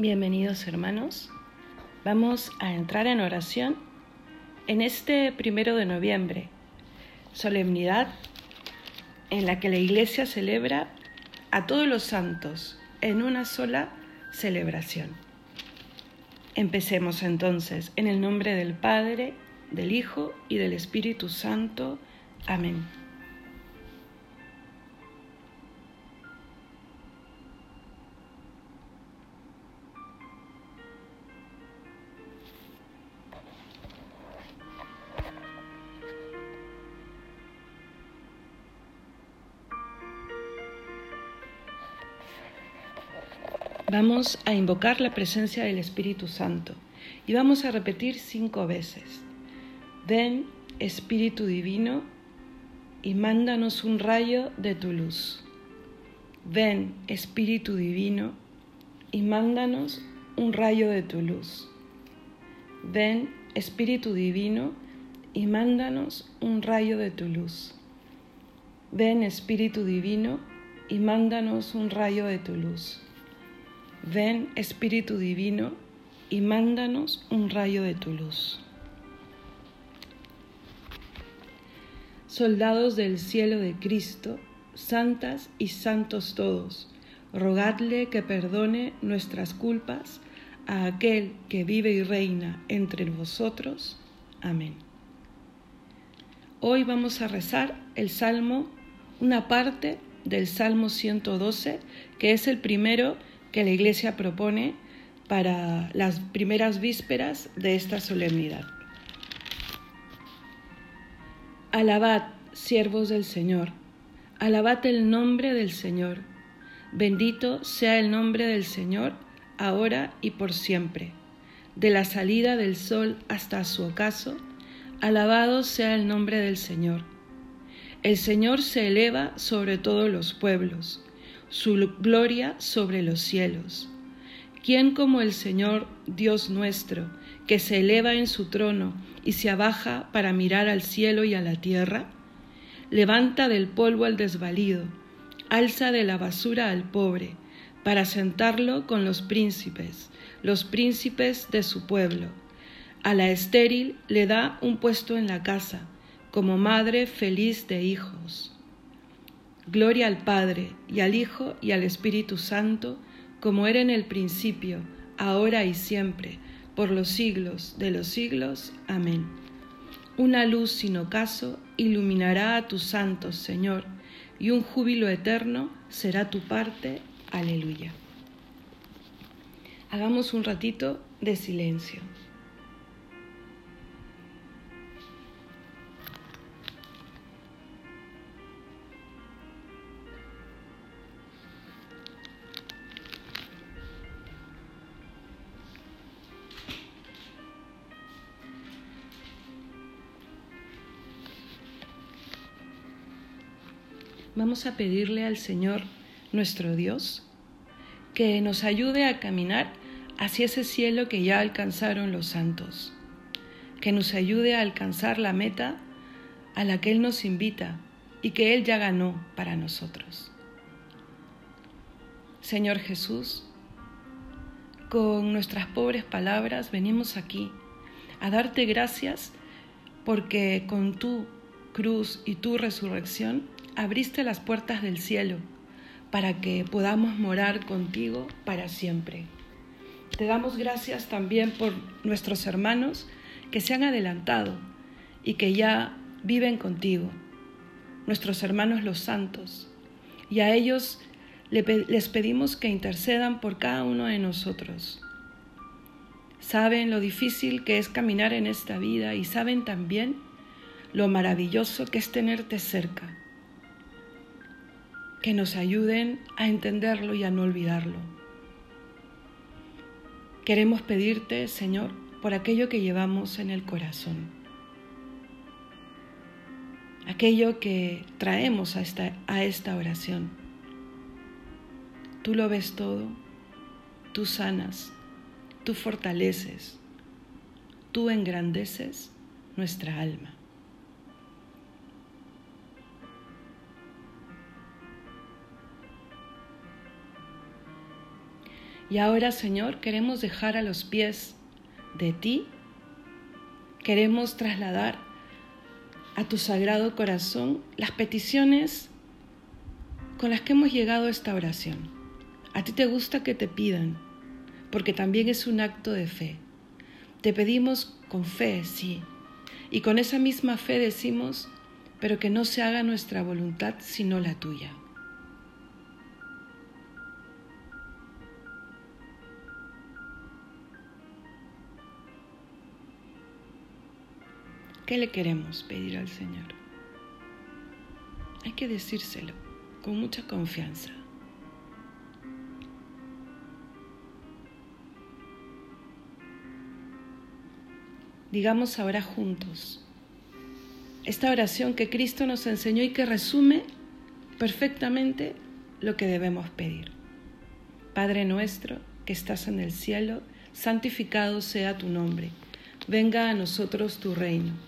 Bienvenidos hermanos. Vamos a entrar en oración en este primero de noviembre, solemnidad en la que la Iglesia celebra a todos los santos en una sola celebración. Empecemos entonces en el nombre del Padre, del Hijo y del Espíritu Santo. Amén. Vamos a invocar la presencia del Espíritu Santo y vamos a repetir cinco veces. Ven, Espíritu Divino, y mándanos un rayo de tu luz. Ven, Espíritu Divino, y mándanos un rayo de tu luz. Ven, Espíritu Divino, y mándanos un rayo de tu luz. Ven, Espíritu Divino, y mándanos un rayo de tu luz. Ven Espíritu Divino y mándanos un rayo de tu luz. Soldados del cielo de Cristo, santas y santos todos, rogadle que perdone nuestras culpas a aquel que vive y reina entre vosotros. Amén. Hoy vamos a rezar el Salmo, una parte del Salmo 112, que es el primero que la Iglesia propone para las primeras vísperas de esta solemnidad. Alabad, siervos del Señor, alabad el nombre del Señor. Bendito sea el nombre del Señor, ahora y por siempre. De la salida del sol hasta su ocaso, alabado sea el nombre del Señor. El Señor se eleva sobre todos los pueblos su gloria sobre los cielos. ¿Quién como el Señor Dios nuestro, que se eleva en su trono y se abaja para mirar al cielo y a la tierra? Levanta del polvo al desvalido, alza de la basura al pobre, para sentarlo con los príncipes, los príncipes de su pueblo. A la estéril le da un puesto en la casa, como madre feliz de hijos. Gloria al Padre, y al Hijo, y al Espíritu Santo, como era en el principio, ahora y siempre, por los siglos de los siglos. Amén. Una luz sin ocaso iluminará a tus santos, Señor, y un júbilo eterno será tu parte. Aleluya. Hagamos un ratito de silencio. Vamos a pedirle al Señor nuestro Dios que nos ayude a caminar hacia ese cielo que ya alcanzaron los santos, que nos ayude a alcanzar la meta a la que Él nos invita y que Él ya ganó para nosotros. Señor Jesús, con nuestras pobres palabras venimos aquí a darte gracias porque con tu cruz y tu resurrección abriste las puertas del cielo para que podamos morar contigo para siempre. Te damos gracias también por nuestros hermanos que se han adelantado y que ya viven contigo, nuestros hermanos los santos, y a ellos les pedimos que intercedan por cada uno de nosotros. Saben lo difícil que es caminar en esta vida y saben también lo maravilloso que es tenerte cerca que nos ayuden a entenderlo y a no olvidarlo. Queremos pedirte, Señor, por aquello que llevamos en el corazón, aquello que traemos a esta, a esta oración. Tú lo ves todo, tú sanas, tú fortaleces, tú engrandeces nuestra alma. Y ahora, Señor, queremos dejar a los pies de ti, queremos trasladar a tu sagrado corazón las peticiones con las que hemos llegado a esta oración. A ti te gusta que te pidan, porque también es un acto de fe. Te pedimos con fe, sí, y con esa misma fe decimos, pero que no se haga nuestra voluntad sino la tuya. ¿Qué le queremos pedir al Señor? Hay que decírselo con mucha confianza. Digamos ahora juntos esta oración que Cristo nos enseñó y que resume perfectamente lo que debemos pedir. Padre nuestro que estás en el cielo, santificado sea tu nombre. Venga a nosotros tu reino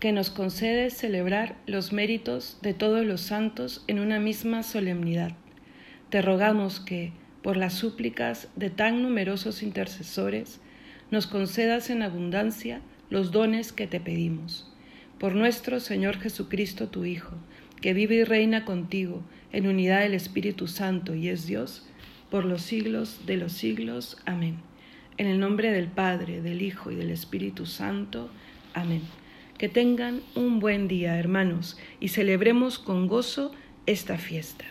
que nos concede celebrar los méritos de todos los santos en una misma solemnidad. Te rogamos que, por las súplicas de tan numerosos intercesores, nos concedas en abundancia los dones que te pedimos. Por nuestro Señor Jesucristo, tu Hijo, que vive y reina contigo en unidad del Espíritu Santo y es Dios, por los siglos de los siglos. Amén. En el nombre del Padre, del Hijo y del Espíritu Santo. Amén. Que tengan un buen día, hermanos, y celebremos con gozo esta fiesta.